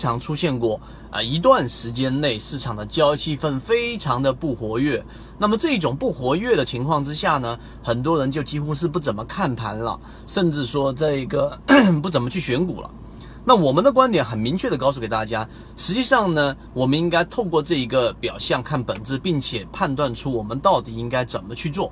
常出现过啊一段时间内市场的交易气氛非常的不活跃，那么这种不活跃的情况之下呢，很多人就几乎是不怎么看盘了，甚至说这个 不怎么去选股了。那我们的观点很明确的告诉给大家，实际上呢，我们应该透过这一个表象看本质，并且判断出我们到底应该怎么去做。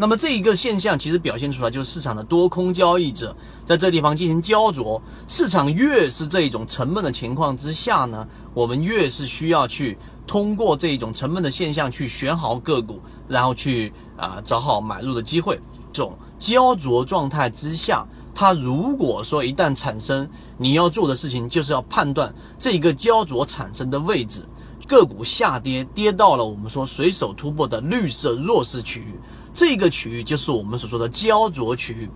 那么这一个现象其实表现出来就是市场的多空交易者在这地方进行焦灼。市场越是这一种沉闷的情况之下呢，我们越是需要去通过这一种沉闷的现象去选好个股，然后去啊找好买入的机会。这种焦灼状态之下，它如果说一旦产生，你要做的事情就是要判断这个焦灼产生的位置，个股下跌跌到了我们说随手突破的绿色弱势区域。这个区域就是我们所说的焦灼区域。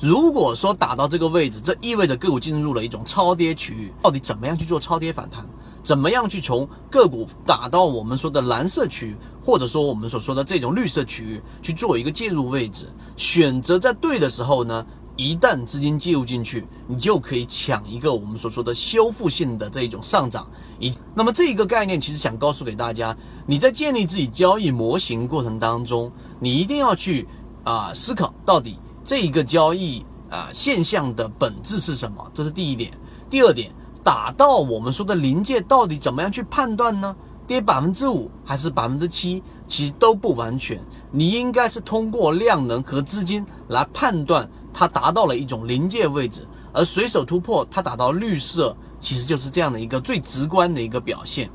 如果说打到这个位置，这意味着个股进入了一种超跌区域。到底怎么样去做超跌反弹？怎么样去从个股打到我们说的蓝色区域，或者说我们所说的这种绿色区域去做一个介入位置？选择在对的时候呢？一旦资金介入进去，你就可以抢一个我们所说的修复性的这一种上涨。一，那么这一个概念其实想告诉给大家，你在建立自己交易模型过程当中，你一定要去啊思考到底这一个交易啊现象的本质是什么，这是第一点。第二点，打到我们说的临界，到底怎么样去判断呢？跌百分之五还是百分之七，其实都不完全。你应该是通过量能和资金来判断它达到了一种临界位置，而随手突破它达到绿色，其实就是这样的一个最直观的一个表现。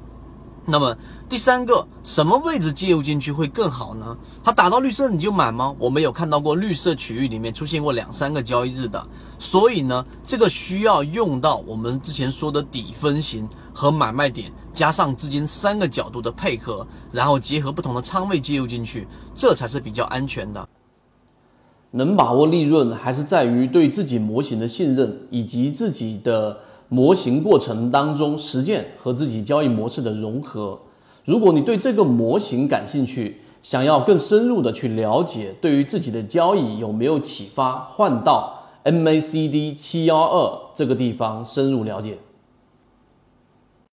那么第三个，什么位置介入进去会更好呢？它打到绿色你就买吗？我没有看到过绿色区域里面出现过两三个交易日的，所以呢，这个需要用到我们之前说的底分型和买卖点，加上资金三个角度的配合，然后结合不同的仓位介入进去，这才是比较安全的。能把握利润，还是在于对自己模型的信任以及自己的。模型过程当中实践和自己交易模式的融合。如果你对这个模型感兴趣，想要更深入的去了解，对于自己的交易有没有启发，换到 MACD 七幺二这个地方深入了解。